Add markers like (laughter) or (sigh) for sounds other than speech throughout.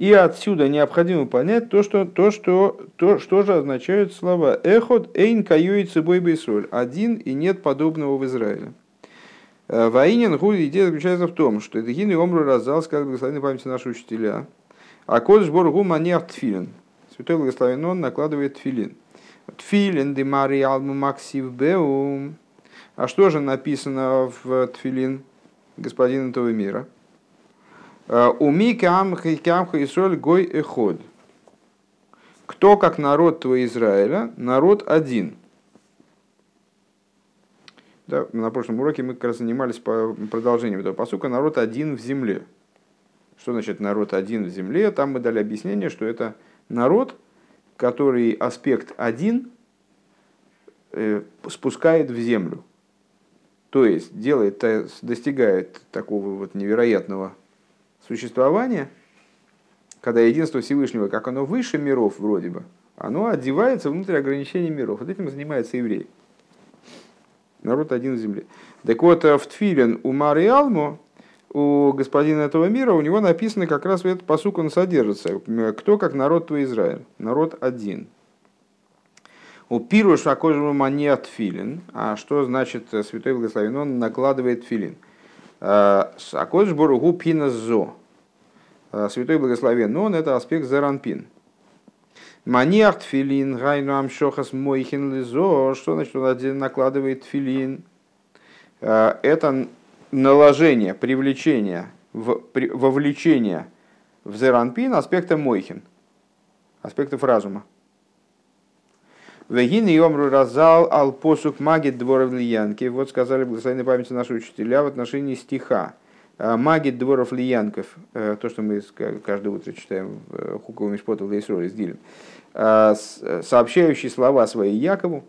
И отсюда необходимо понять то, что, то, что, то, что же означают слова «эхот эйн каюи цибой бейсоль» – «один и нет подобного в Израиле». Э, Воинен гуль идея заключается в том, что это гины омру раздал, сказал благословенной памяти наши учителя. А кодж боргу маньях тфилин. Святой благословен он накладывает тфилин. Тфилин де мари алму максив беум. А что же написано в тфилин господина этого мира? Уми камха и соль гой эход. Кто, как народ твой Израиля, народ один. Да, на прошлом уроке мы как раз занимались по продолжением этого посука «народ один в земле». Что значит народ один в земле? Там мы дали объяснение, что это народ, который аспект один э, спускает в землю. То есть делает, достигает такого вот невероятного существования, когда единство Всевышнего, как оно выше миров вроде бы, оно одевается внутрь ограничений миров. Вот этим занимается еврей. Народ один в земле. Так вот, в Тфилин у Мары Алмо, у господина этого мира, у него написано как раз этот посук он содержится. Кто как народ твой Израиль? Народ один. У Пируш Акожеву Мания Тфилин. А что значит Святой Благословен? Он накладывает филин. Акодж Боругу Пина Зо. Э, святой благословен, он это аспект заранпин. Маниах тфилин, гайну амшохас мойхин лизо. Что значит, он один накладывает тфилин? Э, это наложение, привлечение, вовлечение в зеранпин аспекта мойхин, аспектов разума. Вегин и омру разал ал посук магит дворов лиянки. Вот сказали благословенной памяти наши учителя в отношении стиха. А, Магит дворов лиянков, э, то, что мы каждое утро читаем в э, Хуковом Мишпоту Лейсроли с Дилем, а, сообщающие слова свои Якову,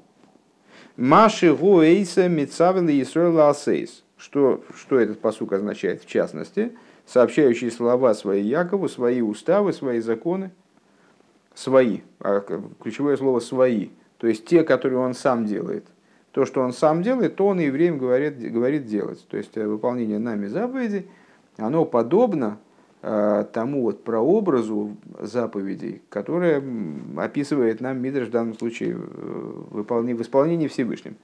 Маши Гуэйса Мицавели Исроила Асейс. Что, что этот посук означает в частности? Сообщающие слова свои Якову, свои уставы, свои законы, свои, а ключевое слово свои, то есть те, которые он сам делает – то, что он сам делает, то он евреям говорит, говорит делать. То есть э, выполнение нами заповедей, оно подобно э, тому вот прообразу заповедей, которое описывает нам Мидриш в данном случае в исполнении Всевышним.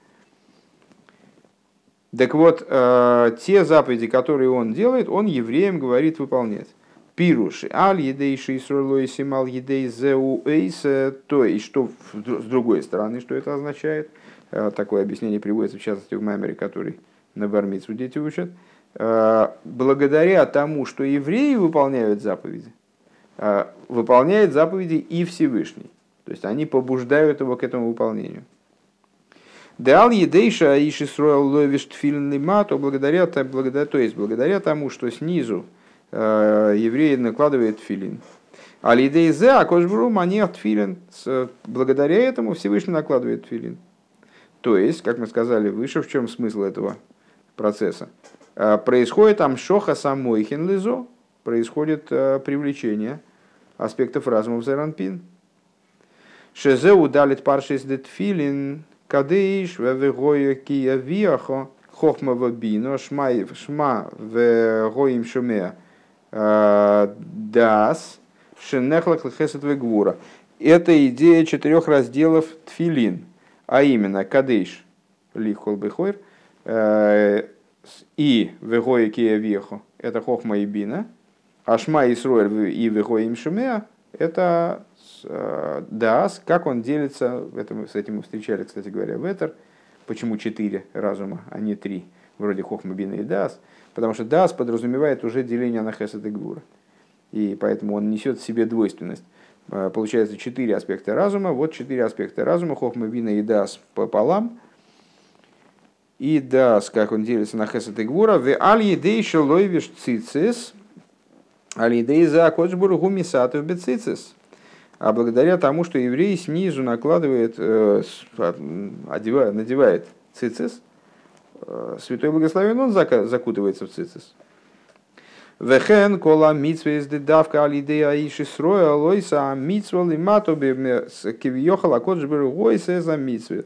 Так вот, э, те заповеди, которые он делает, он евреям говорит выполнять. Пируш, аль едей шейсролой симал едей зеу эйс, то есть, что с другой стороны, что это означает – Э, такое объяснение приводится, в частности, в Маймере, который на Бармицу дети учат. Э, благодаря тому, что евреи выполняют заповеди, э, выполняет заповеди и Всевышний. То есть они побуждают его к этому выполнению. Дал едейша иши строил ловиш тфилин то благодаря, благодаря, то есть благодаря тому, что снизу евреи накладывают филин. А лидей зе, а кошбру манех тфилин. Благодаря этому Всевышний накладывает филин. То есть, как мы сказали выше, в чем смысл этого процесса? А, происходит там шоха самой хинлизо, происходит а, привлечение аспектов разума в зеранпин. Шезе удалит паршис детфилин, кадыш, вевегоя кия виахо, хохма вабино, шма в гоим шуме а, дас, шенехлак лхесет вегвура. Это идея четырех разделов тфилин – а именно Кадейш Лихол Бехойр э, и Вегоя Кия это Хохма и Бина, Ашма Исруэль и Вегоя Имшумеа, это э, Даас, как он делится, это, с этим мы встречали, кстати говоря, в Этер, почему четыре разума, а не три, вроде Хохма, Бина и Даас, потому что Даас подразумевает уже деление на Хесед и Гвура, и поэтому он несет в себе двойственность. Э, получается четыре аспекта разума. Вот четыре аспекта разума. Хохма, Вина и Дас пополам. И Дас, как он делится на Хесед и Гвура. В аль едей шелойвиш цицис. Аль едей за кочбуру гумисатов бецицис. А благодаря тому, что еврей снизу накладывает, э, одевает, надевает цицис, э, Святой Благословен, он закутывается в цицис. Вехен кола митсве из дедавка алидея иши сроя лойса митсва лимато кивьехал акоджбер гойса за митсве.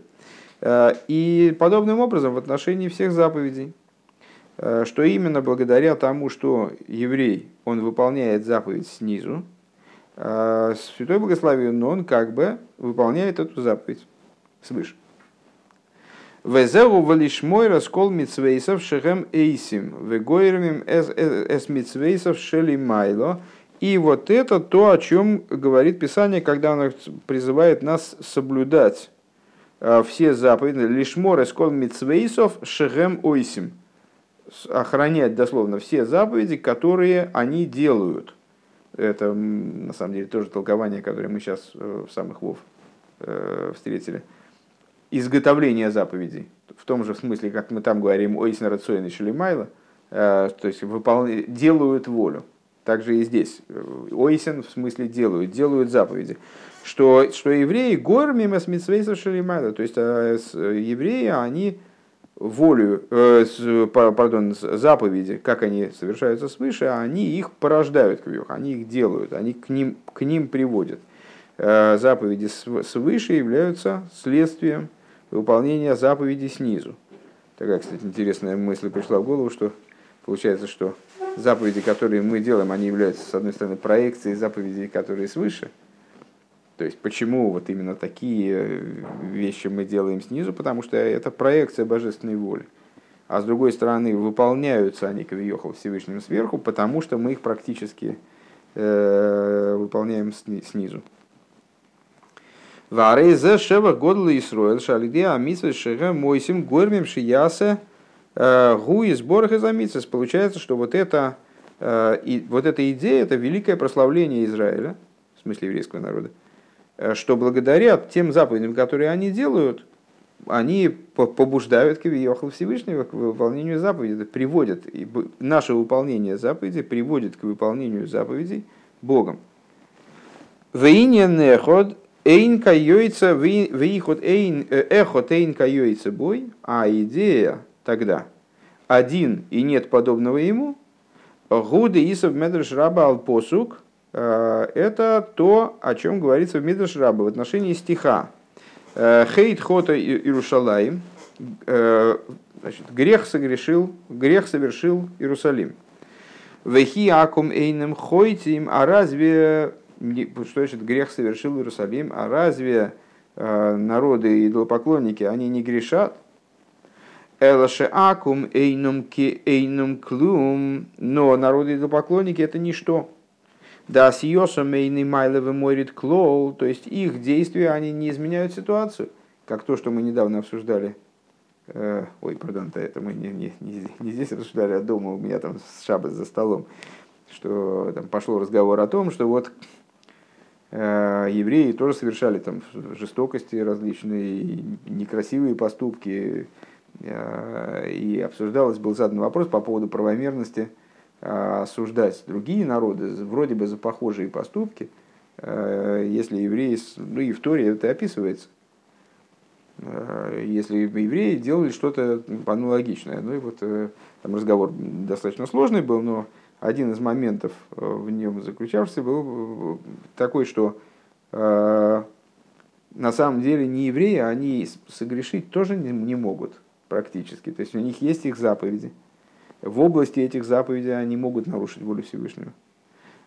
Э, и подобным образом в отношении всех заповедей, э, что именно благодаря тому, что еврей, он выполняет заповедь снизу, а святой благословен, он как бы выполняет эту заповедь свыше. Везеу валишмой раскол мицвейсов шехем эйсим, вегойрмим эс мицвейсов шели майло. И вот это то, о чем говорит Писание, когда оно призывает нас соблюдать а, все заповеди. Лишмор раскол мицвейсов шехем ойсим. Охранять дословно все заповеди, которые они делают. Это на самом деле тоже толкование, которое мы сейчас э, в самых вов э, встретили изготовление заповедей, в том же смысле, как мы там говорим, ойсна рацоин и шелемайла, э, то есть выпол... делают волю. Также и здесь. Ойсен в смысле делают, делают заповеди. Что, что евреи гор мимо смитсвейсов шелемайла, то есть э, евреи, они волю, э, пардон, заповеди, как они совершаются свыше, они их порождают, они их делают, они к ним, к ним приводят. Заповеди свыше являются следствием выполнения заповедей снизу. Такая, кстати, интересная мысль пришла в голову, что получается, что заповеди, которые мы делаем, они являются, с одной стороны, проекцией заповедей, которые свыше. То есть, почему вот именно такие э, вещи мы делаем снизу? Потому что это проекция божественной воли. А с другой стороны, выполняются они, Кавиохал, Всевышним сверху, потому что мы их практически э, выполняем снизу. Варейзе шева годла Исруэл шалиде амитсва шега мойсим гормим шиясе э, гу и сборах из амитсвас. Получается, что вот это, э, и, вот эта идея, это великое прославление Израиля, в смысле еврейского народа, э, что благодаря тем заповедям, которые они делают, они побуждают Кавиохал Всевышнего к выполнению заповедей, приводят, наше выполнение заповедей приводит к выполнению заповедей Богом. Вейня неход Эйн кайойца, выиход эйн, э, эхот эйн кайойца бой, а идея тогда один и нет подобного ему, гуды исов медрш раба ал посук, э, это то, о чем говорится в медрш раба в отношении стиха. Э, Хейт хота Иерушалаим, значит, грех согрешил, грех совершил Иерусалим. Вехи акум эйнем хойтим, а разве что значит грех совершил Иерусалим, а разве э, народы идолопоклонники, они не грешат? Элаше акум эйнум ки эйнум клум, но народы идолопоклонники это ничто. Да с Йосом эйны майловы морит клоу, то есть их действия, они не изменяют ситуацию, как то, что мы недавно обсуждали. Э, ой, пардон, это мы не, не, не, здесь обсуждали, а дома у меня там с шабас за столом, что там пошло разговор о том, что вот евреи тоже совершали там жестокости различные, некрасивые поступки. Э, и обсуждалось, был задан вопрос по поводу правомерности э, осуждать другие народы, вроде бы за похожие поступки, если евреи, ну и в Торе это описывается, если евреи делали что-то аналогичное. Ну и вот там разговор достаточно сложный был, но один из моментов э, в нем заключавшийся был такой, что э, на самом деле не евреи, они согрешить тоже не, могут практически. То есть у них есть их заповеди. В области этих заповедей они могут нарушить волю Всевышнего.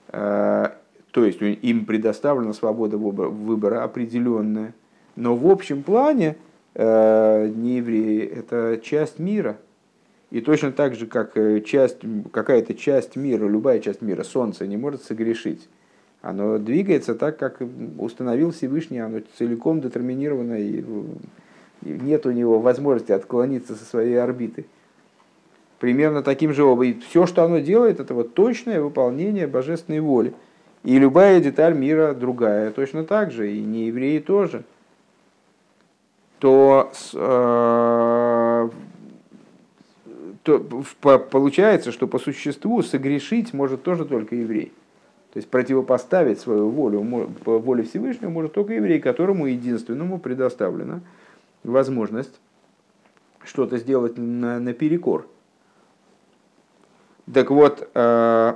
Э, то есть им предоставлена свобода выбора определенная. Но в общем плане э, не евреи – это часть мира – и точно так же, как э, часть, какая-то часть мира, любая часть мира, Солнце не может согрешить. Оно двигается так, как установил Всевышний, оно целиком детерминировано, и нет у него возможности отклониться со своей орбиты. Примерно таким же образом. Все, что оно делает, это вот точное выполнение божественной воли. И любая деталь мира другая точно так же, и не евреи тоже. То э, то получается, что по существу согрешить может тоже только еврей. То есть противопоставить свою волю воле Всевышнего может только еврей, которому единственному предоставлена возможность что-то сделать на, наперекор. Так вот, э,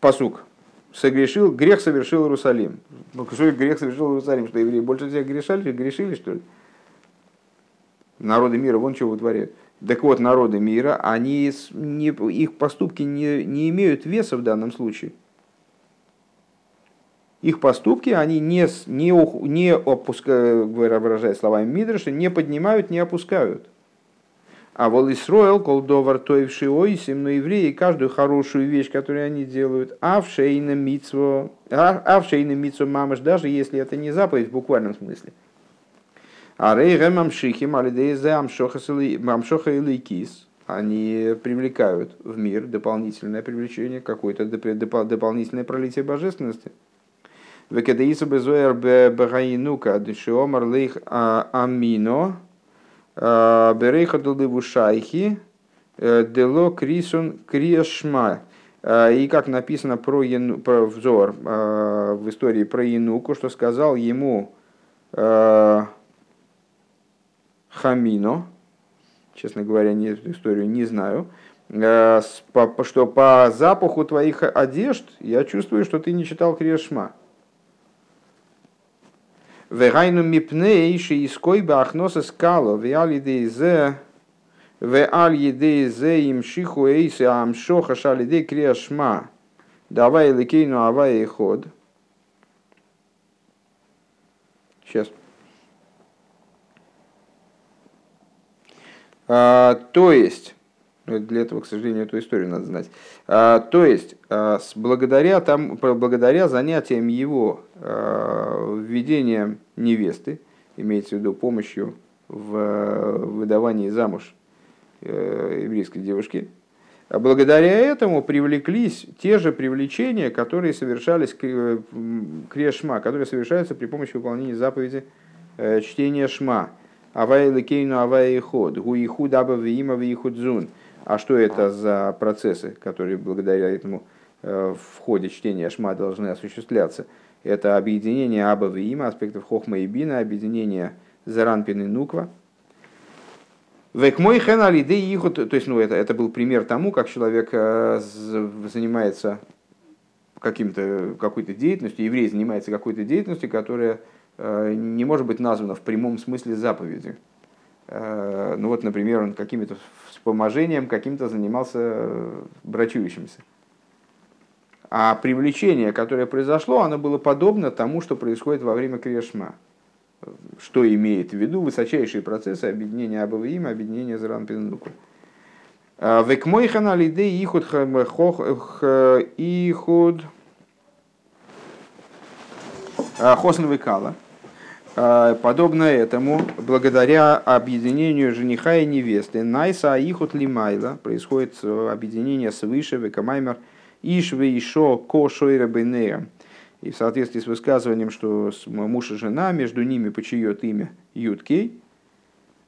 посук. Согрешил, грех совершил Иерусалим. Ну, что грех совершил Иерусалим? Что евреи больше всех грешали, грешили, что ли? Народы мира вон чего вытворяют. Так вот, народы мира, они не, их поступки не, не имеют веса в данном случае. их поступки, они не, не, не опускают, выражая словами Мидраша, не поднимают, не опускают. А вол Исроэл, колдовар тоевши ойсим, но евреи каждую хорошую вещь, которую они делают, а в шейна митсво, а, а в митсво мамаш, даже если это не заповедь в буквальном смысле. А рей гэмамшихим алидейзе амшоха или кис, они привлекают в мир дополнительное привлечение, какое-то дополнительное пролитие божественности. Векедаиса безуэр бегаинука дешиомар лейх а, амино, Э, Берейха Дулдыву Шайхи, э, Дело Крисун Криешма. Э, и как написано про, Яну, про взор в истории про Януку, что сказал ему Хамино, честно говоря, не, эту историю не знаю, что по запаху твоих одежд я чувствую, что ты не читал Криешма. Вегайну мипней шииской бахноса скало, веал едейзе, веал едейзе им шиху эйсе амшоха шалидей криашма. Давай лекейну авай и ход. Сейчас. То есть, ну, для этого, к сожалению, эту историю надо знать. А, то есть, а, благодаря, там, благодаря занятиям его а, введением невесты, имеется в виду помощью в выдавании замуж э, еврейской девушки, а благодаря этому привлеклись те же привлечения, которые совершались крешма, которые совершаются при помощи выполнения заповеди э, чтения шма. Авай лекейну авай ход, гуихуд аба виима виихудзун – а что это за процессы, которые благодаря этому э, в ходе чтения Шма должны осуществляться? Это объединение Аба и Има, аспектов Хохма и Бина, объединение Заранпин и Нуква. Век мой хен алиды ихут, то есть, ну, это, это был пример тому, как человек э, занимается каким-то, какой-то деятельностью, еврей занимается какой-то деятельностью, которая не может быть названа в прямом смысле заповедью. Ну вот, например, он какими-то вспоможением каким-то занимался э, брачующимся. А привлечение, которое произошло, оно было подобно тому, что происходит во время Крешма. Что имеет в виду высочайшие процессы объединения Абаваим, объединения Заранпиннуку. А, Векмойхан алиде ихуд ихуд а, хосн векала. А, подобно этому, благодаря объединению жениха и невесты, Найса Аихут Лимайла, происходит э, объединение свыше, Векамаймер, Ишве Ишо Кошойра Бенея. И в соответствии с высказыванием, что муж и жена, между ними почиет имя Юткей,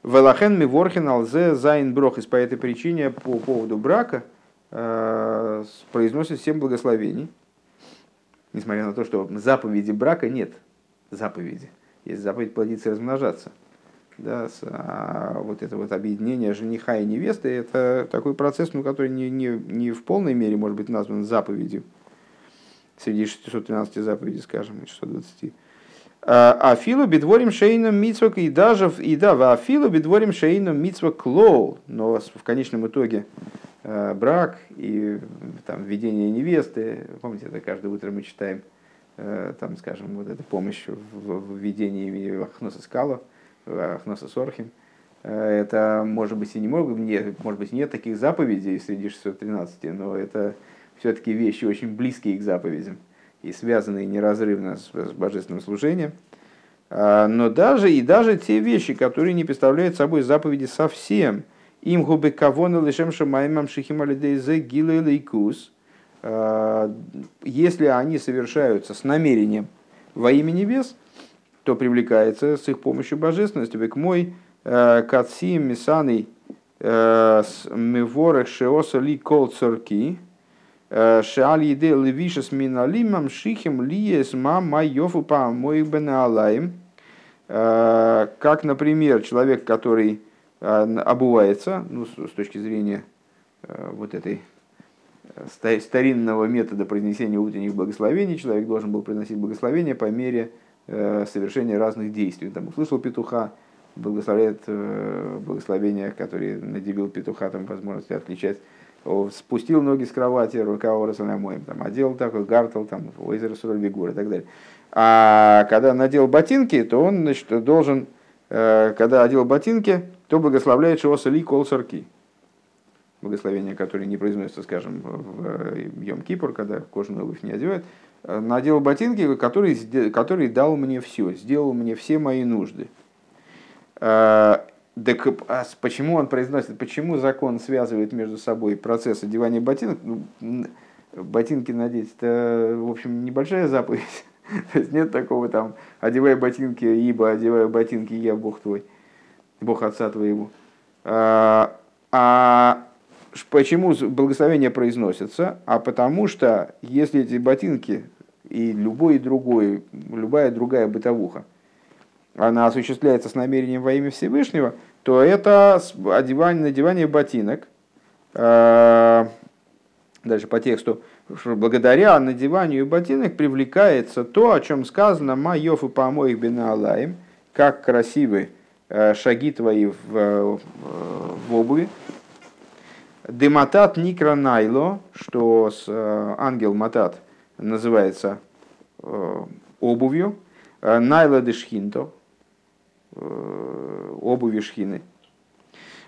Велахен Миворхен Алзе Зайн Брохис. По этой причине, по поводу брака, э, произносит семь благословений. Несмотря на то, что заповеди брака нет заповеди. Есть заповедь плодиться и размножаться. Да, а вот это вот объединение жениха и невесты, это такой процесс, ну, который не, не, не в полной мере может быть назван заповедью. Среди 613 заповедей, скажем, 620. А, а филу бедворим шейном митсвак и даже и да, а филу бедворим шейном митсвак клоу. Но в конечном итоге э, брак и там, введение невесты, помните, это каждое утро мы читаем, там, скажем, вот эта помощь в введении Ахноса Скала, Ахноса Сорхим, э, это, может быть, и не может, нет, может быть, нет таких заповедей среди 613, но это все-таки вещи очень близкие к заповедям и связанные неразрывно с, с божественным служением. А, но даже и даже те вещи, которые не представляют собой заповеди совсем, им губы кавона лишем шамаймам шихим алидейзе Э, если они совершаются с намерением во имя небес, то привлекается с их помощью божественности. Век мой э, кацим мисаный э, шеоса ли кол цорки, шеаль еде левиша с миналимам шихим лиес мам майофу па моих бенаалаем. Как, например, человек, который обувается, ну, с точки зрения вот этой старинного метода произнесения утренних благословений. Человек должен был произносить благословение по мере э, совершения разных действий. Там услышал петуха, благословляет э, благословения, которые наделил петуха там, возможности отличать спустил ноги с кровати, рука моим, там, одел такой гартел, там, озеро Суральбегур и так далее. А когда надел ботинки, то он значит, должен, э, когда одел ботинки, то благословляет Шиоса Ли Кол Сарки. Благословение, которое не произносится, скажем, в э, Йом Кипур, когда кожаную обувь не одевают. Э, надел ботинки, который, который дал мне все, сделал мне все мои нужды. Так а почему он произносит, почему закон связывает между собой процесс одевания ботинок? Ну, ботинки надеть, это, в общем, небольшая заповедь. (laughs) То есть нет такого там, одевай ботинки, ибо одеваю ботинки, я Бог твой, Бог отца твоего. А, а почему благословение произносится? А потому что если эти ботинки и любой другой, любая другая бытовуха, она осуществляется с намерением во имя Всевышнего, то это одевание, надевание ботинок, а, дальше по тексту, благодаря надеванию ботинок привлекается то, о чем сказано «Майов и помоих бенаалаем», как красивы э, шаги твои в, э, в обуви. Дематат никра найло, что с э, ангел матат называется обувью. Найла дешхинто, обуви шхины.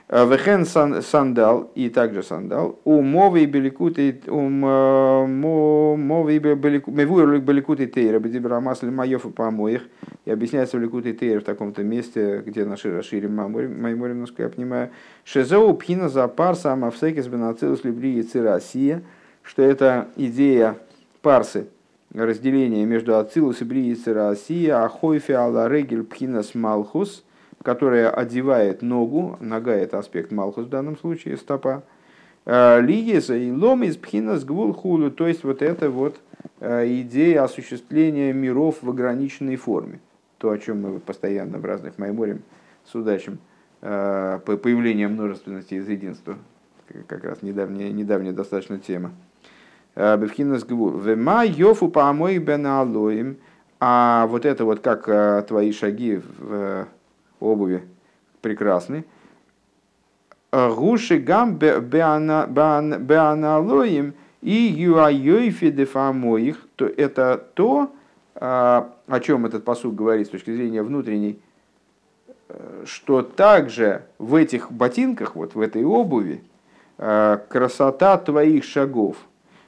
Э, Вехен сандал и также сандал. У мовы беликуты у мовы беликуты беликуты тейра бедибра масли маев и помоих. И объясняется беликуты тейра в таком-то месте, где наши расширим майморим, насколько я понимаю. Шезоу пхина за пар сама всекис бенацилус либри и Россия, что это идея парсы, разделения между Ацилус и Брии Россия, Ахойфи Алла Регель Пхинас Малхус – которая одевает ногу, нога это аспект Малхус в данном случае, стопа, э, Лигиса и лом из пхинас гвул то есть вот это вот э, идея осуществления миров в ограниченной форме. То, о чем мы постоянно в разных майморем судачим, э, по появлению множественности из единства, как раз недавняя, недавняя достаточно тема. Бевхинас гвул. Вема йофу паамой бен алоим, а вот это вот как твои шаги в обуви прекрасны. Гуши гам беаналоим и юайойфи дефамоих, то это то, а, о чем этот посуд говорит с точки зрения внутренней, э, что также в этих ботинках, вот в этой обуви, э, красота твоих шагов,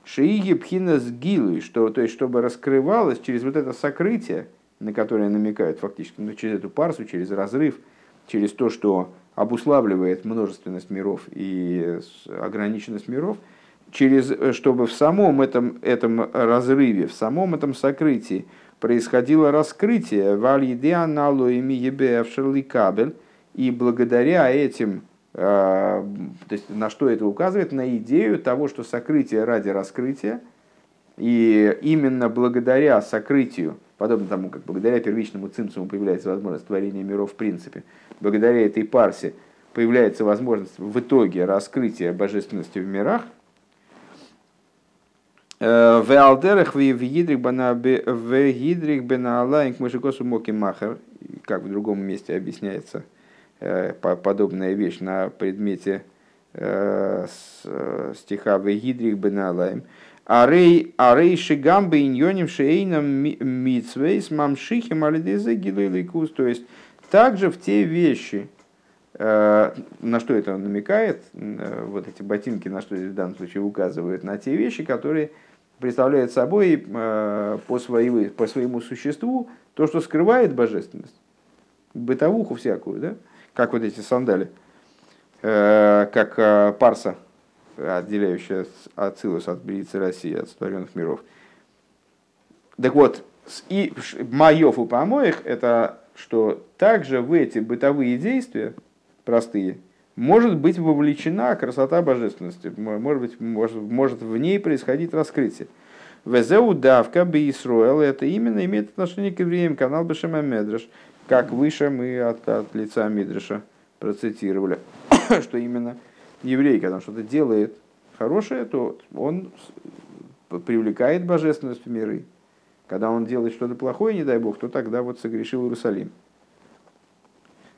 шииги пхинас гилы, что, то есть чтобы раскрывалось через вот это сокрытие, на которые намекают фактически, ну, через эту парсу, через разрыв, через то, что обуславливает множественность миров и ограниченность миров, через, э, чтобы в самом этом, этом разрыве, в самом этом сокрытии происходило раскрытие кабель, и благодаря этим, э, то есть на что это указывает, на идею того, что сокрытие ради раскрытия, и именно благодаря сокрытию подобно тому, как благодаря первичному цимцуму появляется возможность творения миров в принципе, благодаря этой парсе появляется возможность в итоге раскрытия божественности в мирах, э, в алдерах в гидрик бена алаинг мышекосу моки махер, как в другом месте объясняется э, подобная вещь на предмете э, стиха в гидрик бена алаим, Арей, арей шигамбы иньоним шейном митсвейс мамшихим алидезе гилайликус. То есть, также в те вещи, э, на что это намекает, э, вот эти ботинки, на что в данном случае указывают, на те вещи, которые представляют собой э, по, своему, по своему существу то, что скрывает божественность, бытовуху всякую, да? как вот эти сандали, как парса отделяющая Ацилус от Бриицы России, от сотворенных миров. Так вот, и маев и помоих это что также в эти бытовые действия, простые, может быть вовлечена красота божественности, может, быть, может, может в ней происходить раскрытие. Везеу давка бы Исруэл, это именно имеет отношение к евреям, канал Бешема Медреш, как выше мы от, от лица Мидреша процитировали, (coughs) что именно еврей, когда он что-то делает хорошее, то он привлекает божественность в миры. Когда он делает что-то плохое, не дай бог, то тогда вот согрешил Иерусалим.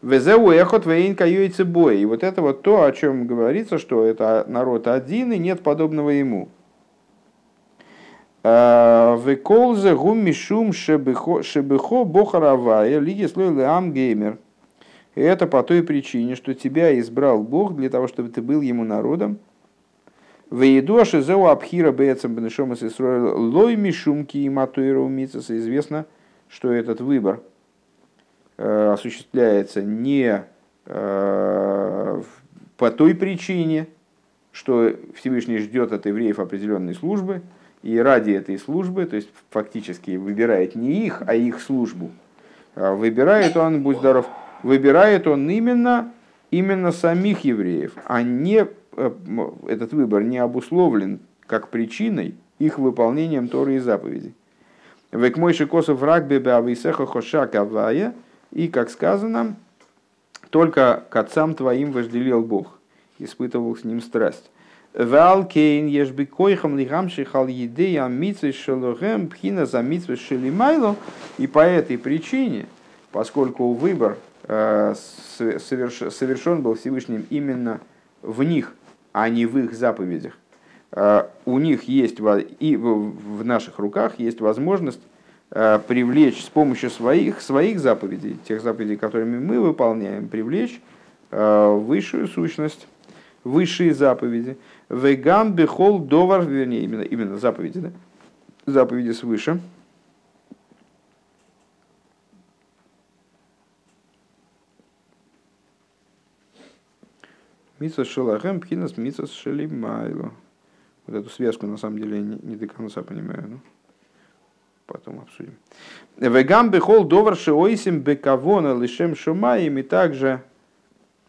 Везеу эхот вейн. И вот это вот то, о чем говорится, что это народ один и нет подобного ему. Веколзе гум мишум шебехо бохаравая лиги слой ам геймер. И это по той причине, что тебя избрал Бог для того, чтобы ты был ему народом. Вейду ашизеу абхира бецам бенешома лой мишумки и матуиру Известно, что этот выбор э, осуществляется не э, по той причине, что Всевышний ждет от евреев определенной службы, и ради этой службы, то есть фактически выбирает не их, а их службу, а выбирает он, будь здоров, выбирает он именно, именно самих евреев, а не э, этот выбор не обусловлен как причиной их выполнением Торы и заповедей. Век мой шикосов рак бебеависеха хоша кавая, и, как сказано, только к отцам твоим вожделел Бог, испытывал с ним страсть. Валкейн ешби койхам лигамши хал едея митсвы шелухем пхина за митсвы шелимайло. И по этой причине, поскольку выбор совершен был Всевышним именно в них, а не в их заповедях, э, у них есть и в наших руках есть возможность э, привлечь с помощью своих, своих заповедей, тех заповедей, которыми мы выполняем, привлечь высшую сущность, высшие заповеди. Вегам бехол довар, вернее, именно, именно заповеди, да? Заповеди свыше. Митсва шелахем пхинас митсва шелимайло. Вот эту связку на самом деле не, не до конца понимаю. Ну, потом обсудим. Вегам бехол довар шеойсим бекавона лишем шумаем. И также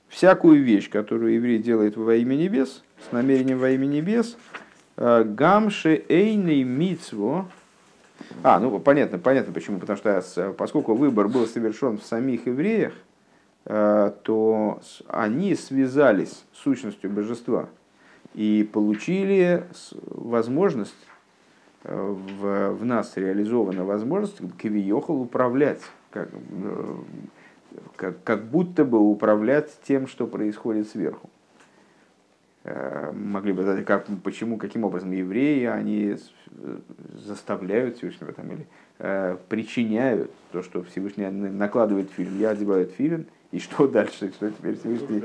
всякую вещь, которую еврей делает во имя небес, с намерением во имя небес, э, гамше эйный мицво. А, ну понятно, понятно почему. Потому что поскольку выбор был совершен в самих евреях, э, то они связались с сущностью божества и получили возможность, э, в, в нас реализована возможность кавиехал управлять, как, как, как будто бы управлять тем, что происходит сверху. Э, могли бы задать, как, почему, каким образом евреи, они заставляют Всевышнего там, или э, причиняют то, что Всевышний накладывает фильм, я одеваю фильм, и что дальше, что теперь Всевышний...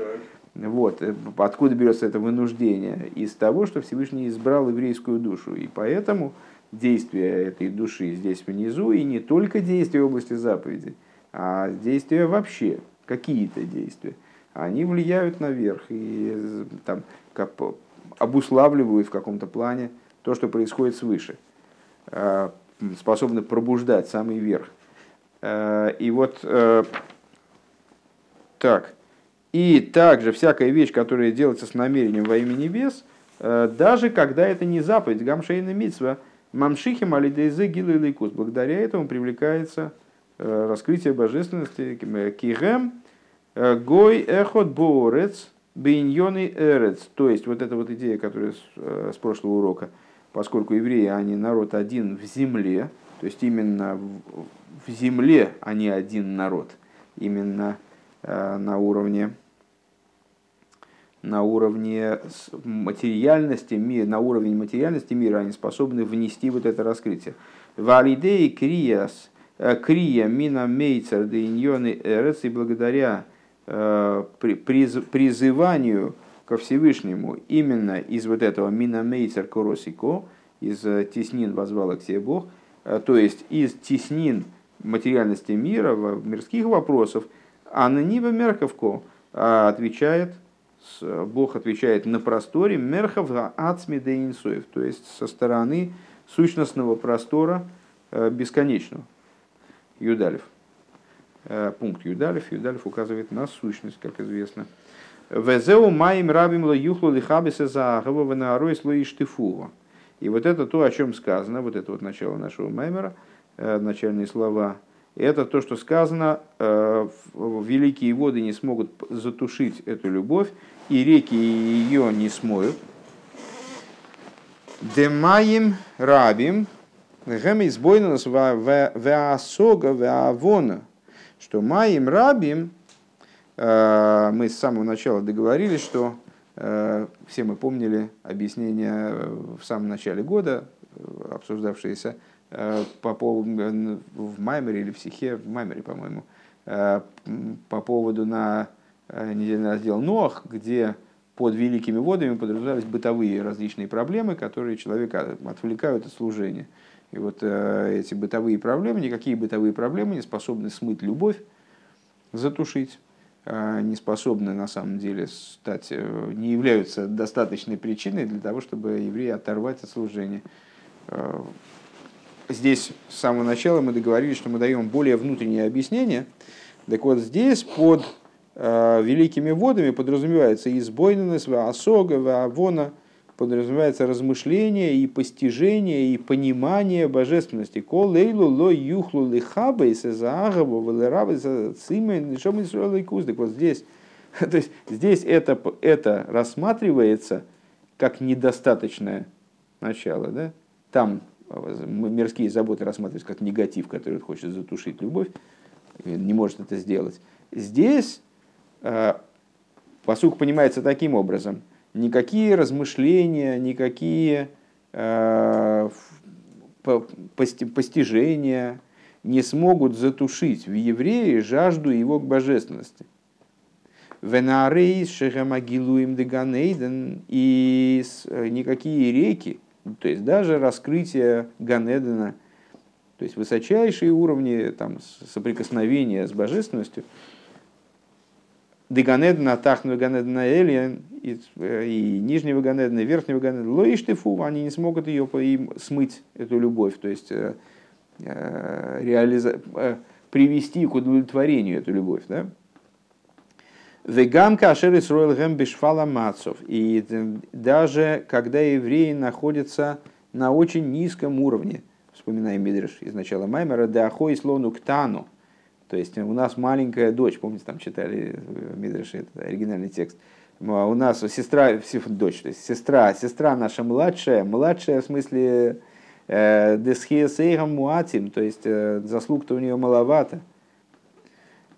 Вот, э, откуда берется это вынуждение? Из того, что Всевышний избрал еврейскую душу, и поэтому действия этой души здесь внизу, и не только действия в области заповедей, а действия вообще, какие-то действия, они влияют наверх и там, как, обуславливают в каком-то плане то, что происходит свыше, а, способны пробуждать самый верх. А, и вот э, так. И также всякая вещь, которая делается с намерением во имя небес, э, даже когда это не заповедь, гамшейна митсва, мамшихим алидейзе гилу благодаря этому привлекается Э, раскрытие божественности, кигем, э, гой эхот борец, биньоны эрец. То есть вот эта вот идея, которая с, прошлого урока, поскольку евреи, они народ один в земле, то есть именно в, земле они один народ, именно на уровне на уровне материальности мира, на уровень материальности мира они способны внести вот это раскрытие. Валидей криас Э, крия мина мейцер де иньоны эрец, и благодаря э, призыванию ко Всевышнему именно из вот этого мина мейцер коросико, из э, теснин возвала к себе Бог, то есть из теснин материальности мира, мирских вопросов, а на Нива Мерховко отвечает, Бог отвечает на просторе Мерхов Ацми де Инсоев, то есть со стороны сущностного простора бесконечного. Юдалев. Э, пункт Юдалев. Юдалев указывает на сущность, как известно. Везеу маим рабим ло юхлу лихабиса за агавована арой слои штифува. И вот это то, о чем сказано, вот это вот начало нашего маймера, э, начальные слова, это то, что сказано, э, великие воды не смогут затушить эту любовь, и реки ее не смоют. Демаим рабим Гэм избойнус веасога веавона, что маим рабим, э, мы с самого начала договорились, что э, все мы помнили объяснение в самом начале года, обсуждавшееся по поводу в Маймере или в Сихе, в Маймере, по-моему, по поводу на недельный раздел Ноах, где под великими водами подразумевались бытовые различные проблемы, которые человека отвлекают от служения. И вот э, эти бытовые проблемы, никакие бытовые проблемы не способны смыть любовь, затушить, э, не способны на самом деле стать, э, не являются достаточной причиной для того, чтобы евреи оторвать от служения. Э, здесь с самого начала мы договорились, что мы даем более внутреннее объяснение. Так вот здесь под Э, великими водами подразумевается избойненность, осога, авона, подразумевается размышление и постижение и понимание божественности. Кол лейлу ло юхлу лихаба и сезаагаву велерабы цимен Так вот здесь, (laughs) то есть здесь это, это рассматривается как недостаточное начало. Да? Там мирские заботы рассматриваются как негатив, который хочет затушить любовь, не может это сделать. Здесь Э, посук понимается таким образом. Никакие размышления, никакие э, постижения не смогут затушить в евреи жажду его к божественности. Венарейс Шехамагилуим Деганейден и э, никакие реки, то есть даже раскрытие Ганедена, то есть высочайшие уровни там, соприкосновения с божественностью – Деганедна, Тахну Ганедна Элия, и, и нижнего Ганедна, и верхнего Ганедна, Лоиштефу, они не смогут ее им смыть, эту любовь, то есть э, э реализа... Э, привести к удовлетворению эту любовь. Да? Вегам кашер Исруэл гэм бешфала мацов. И даже когда евреи находятся на очень низком уровне, вспоминаем Мидриш из начала Маймера, да ахой слону ктану, то есть у нас маленькая дочь, помните, там читали в Мидраше, это оригинальный текст. А у нас сестра, дочь, то есть сестра, сестра наша младшая, младшая в смысле э, десхиесейгам муатим, то есть э, заслуг-то у нее маловато.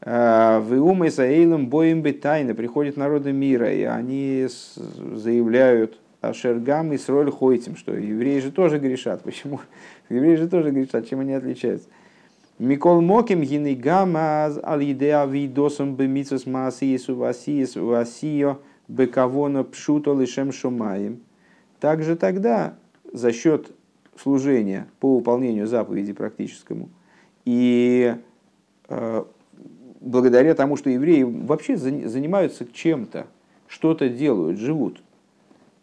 Э, в Иумы Саэйлом боем бетайна приходят народы мира, и они заявляют Ашергам и Сроль Хойтим, что евреи же тоже грешат. Почему? (laughs) Евреи же тоже грешат, чем они отличаются? Микол Моким гинигама ал идея видосом бемицус маасиесу васиес васио бекавона пшуто лишем шумаем. Также тогда за счет служения по выполнению заповеди практическому и э, благодаря тому, что евреи вообще занимаются чем-то, что-то делают, живут,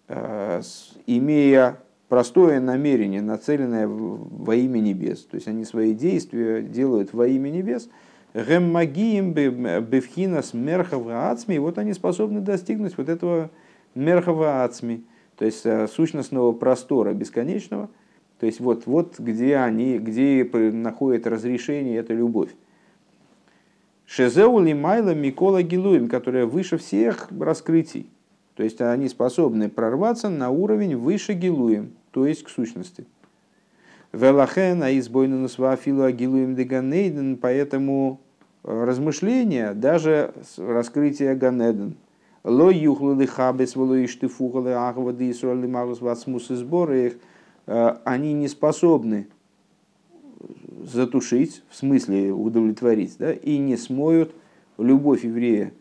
э, имея простое намерение, нацеленное во имя небес. То есть они свои действия делают во имя небес. Геммагием бевхинас мерхава ацми. Вот они способны достигнуть вот этого мерхава ацми. То есть э, сущностного простора бесконечного. То есть вот, вот где они, где находит разрешение эта любовь. Шезеу лимайла Микола Гилуем, которая выше всех раскрытий. То есть они способны прорваться на уровень выше Гилуем то есть к сущности. Велахен, а избойну насвафилу агилуем деганейден, поэтому э, размышления, даже раскрытие Ганеден, ло юхлу лихабес воло иштифухалы ахвады и суалли магус вацмус и сборы их, э, они не способны затушить, в смысле удовлетворить, да, и не смоют любовь еврея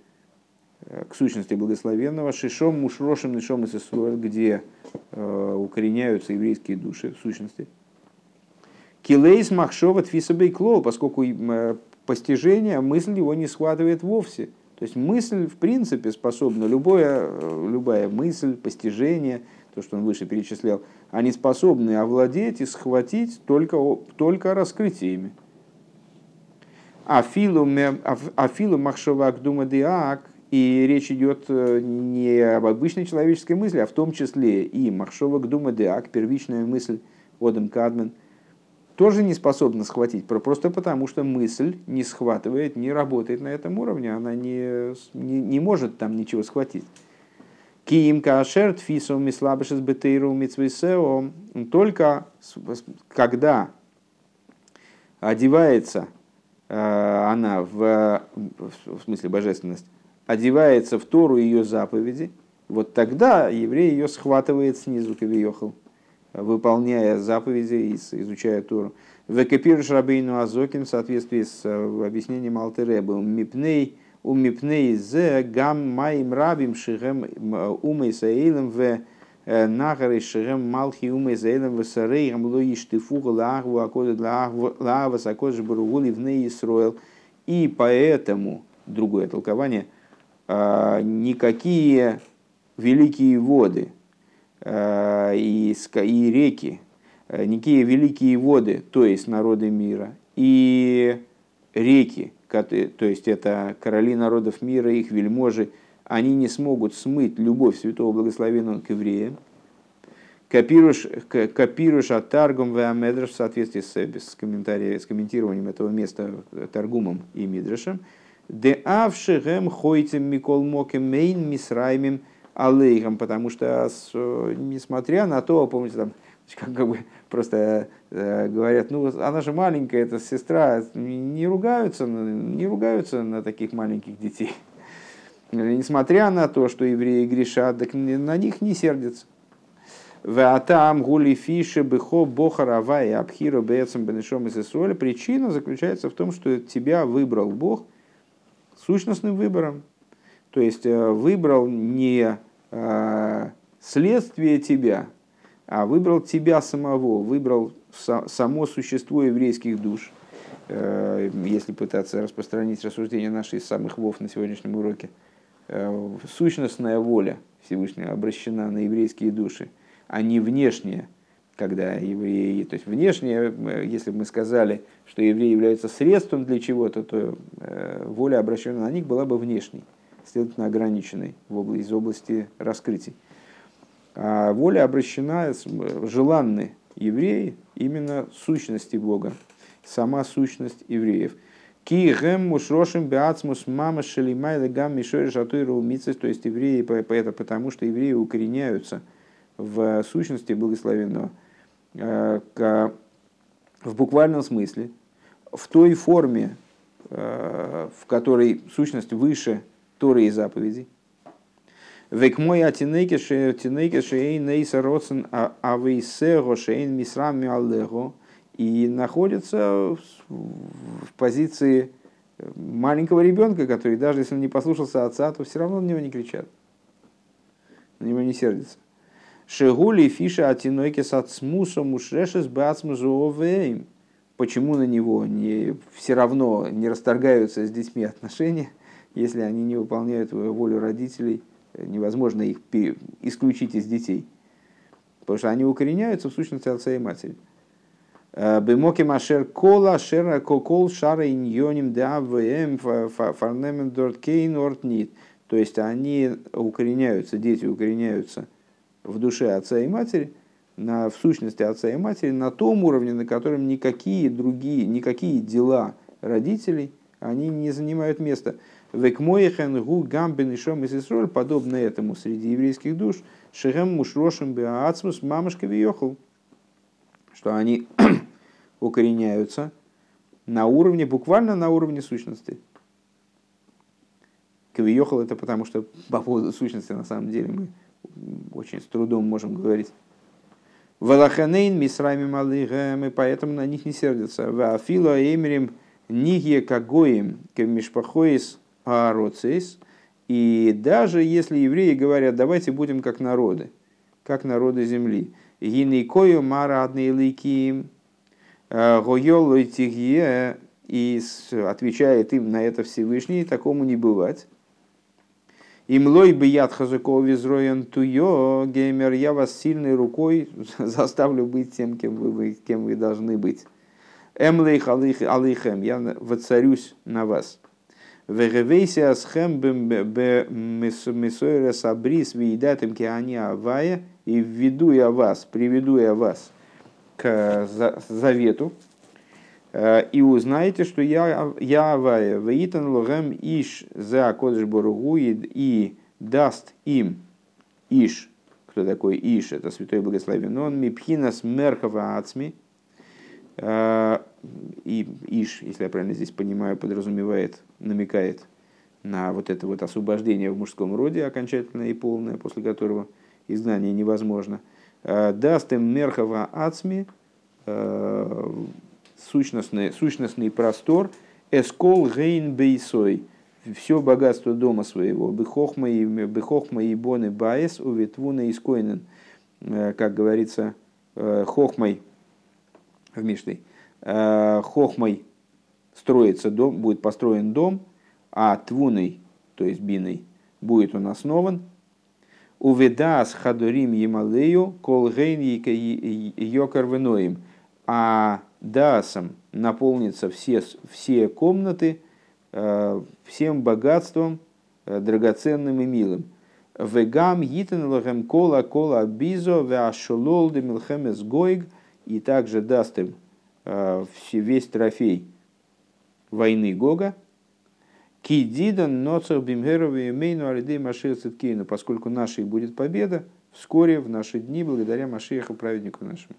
Э, к сущности благословенного, шишом мушрошем нишом и где э, укореняются еврейские души в сущности. Килейс махшова тфисабейкло, поскольку э, постижение, мысль его не схватывает вовсе. То есть мысль, в принципе, способна, любое, любая мысль, постижение, то, что он выше перечислял, они способны овладеть и схватить только, только раскрытиями. Афилу махшова агдума диак, и речь идет э, не об обычной человеческой мысли, а в том числе и Махшова Гдума Деак, первичная мысль Одам Кадмен, тоже не способна схватить, просто потому что мысль не схватывает, не работает на этом уровне, она не, не, не может там ничего схватить. Киим кашерт фисом мислабешес бетейру митсвисео, только когда одевается э, она в, в смысле божественность, одевается в Тору ее заповеди, вот тогда еврей ее схватывает снизу кавиохал, выполняя заповеди и изучая Тору. Векапируш Рабейну Азокин в соответствии с э, объяснением Алтереба. Мипней у мипней зе гам маим рабим шигем умей саилем в нахары шигем малхи умей саилем в сарейгам лои штифуга лагву акода лава сакоджи баругули в ней Исроил. И поэтому, другое толкование, э, никакие великие воды и, и реки, никакие великие воды, то есть народы мира, и реки, то есть это короли народов мира, их вельможи, они не смогут смыть любовь святого благословенного к евреям. Копируешь, копируешь от Таргум в в соответствии с, с, комментарием, с комментированием этого места Таргумом и Мидрашем. Де авшегем хойтем микол мокем мейн мисраймим алейхам, потому что, несмотря на то, помните, там как, бы просто э, говорят, ну она же маленькая, это сестра, не ругаются, не ругаются на таких маленьких детей. Несмотря на то, что евреи грешат, так на них не сердятся. Ватам гули фиши бехо бохарава и абхира бецам бенешом из Причина заключается в том, что тебя выбрал Бог сущностным выбором. То есть э, выбрал не э, следствие тебя, а выбрал тебя самого, выбрал само существо еврейских душ. Э, если пытаться распространить рассуждения наших из самых вов на сегодняшнем уроке, э, сущностная воля Всевышнего обращена на еврейские души, а не внешняя, когда евреи, то есть внешне, э, если бы мы сказали, что евреи являются средством для чего-то, то воля, обращенная на них, была бы внешней, следовательно, ограниченной в области, из области раскрытий. А воля обращена, желанны евреи именно сущности Бога, сама сущность евреев. Ки гэм мушрошим беацмус мама шелимай легам мишой жатуиру умицес, то есть евреи, это потому что евреи укореняются в сущности благословенного, э, в буквальном смысле, в той форме, э, в которой сущность выше Торы и заповедей, Век мой атинейке шейн нейса родсен авейсего шейн мисрами аллего и находится в позиции маленького ребенка, который даже если он не послушался отца, то все равно на него не кричат, на него не сердится. Шегули фиша атинойке сацмусо мушрешес бацмузуовеем. Почему на него не, все равно не расторгаются с детьми отношения, если они не выполняют волю родителей – невозможно их исключить из детей, потому что они укореняются в сущности отца и матери. Э, Бемоки машер кола шера кокол шара иньоним давм фарнемен дорткейн ортнит. То есть они укореняются, дети укореняются в душе отца и матери, на, в сущности отца и матери, на том уровне, на котором никакие другие, никакие дела родителей, они не занимают места. Векмоехен гу гамбен и шом Исроль, подобно этому среди еврейских душ, шехем мушрошим беацмус мамашка виехал, что они (clears throat) укореняются на уровне, буквально на уровне сущности. Кавиехал это потому, что по поводу сущности на самом деле мы очень с трудом можем говорить. Валаханейн мисрами малыгам, и поэтому на них не сердятся. Вафила эмерим нигье кагоим кемишпахоис аароцейс. И даже если евреи говорят, давайте будем как народы, как народы земли. Гинейкою марадные лики, э, тигье, и отвечает им на это Всевышний, такому не бывать. Имлой бы яд хазаков изроен туё, геймер, я вас сильной рукой (laughs) заставлю быть тем, кем вы, кем вы должны быть. Эмлейх алейхем, я воцарюсь на вас. Вегевейся с хэм мисойра сабрис виедатым киани авая и введу я вас, приведу я вас к завету, э, и узнаете, что я, я авая, веитан логем иш за кодыш боругу и даст им иш, кто такой иш, это святой благословен, он. Мипхинас мерхава ацми, э, и Иш, если я правильно здесь понимаю, подразумевает, намекает на вот это вот освобождение в мужском роде окончательное и полное, после которого изгнание невозможно. Даст им мерхова ацми, сущностный, сущностный простор, эскол гейн бейсой, все богатство дома своего, бехохма и, бехохма и боны баес, уветвуна и скойнен, как говорится, хохмой в Мишлей, хохмой строится дом, будет построен дом, а твуной, то есть биной, будет он основан. Уведас хадурим емалею колгейн йокар веноим. А дасом наполнится все, все комнаты э, всем богатством э, драгоценным и милым. Вегам йитен лахем кола кола бизо веашолол де милхемес гойг. И также даст им э, весь трофей войны Гога, Кидидан ноцах бимгерови мейну алидей Машир Циткейну, поскольку нашей будет победа вскоре в наши дни благодаря Машиеху праведнику нашему.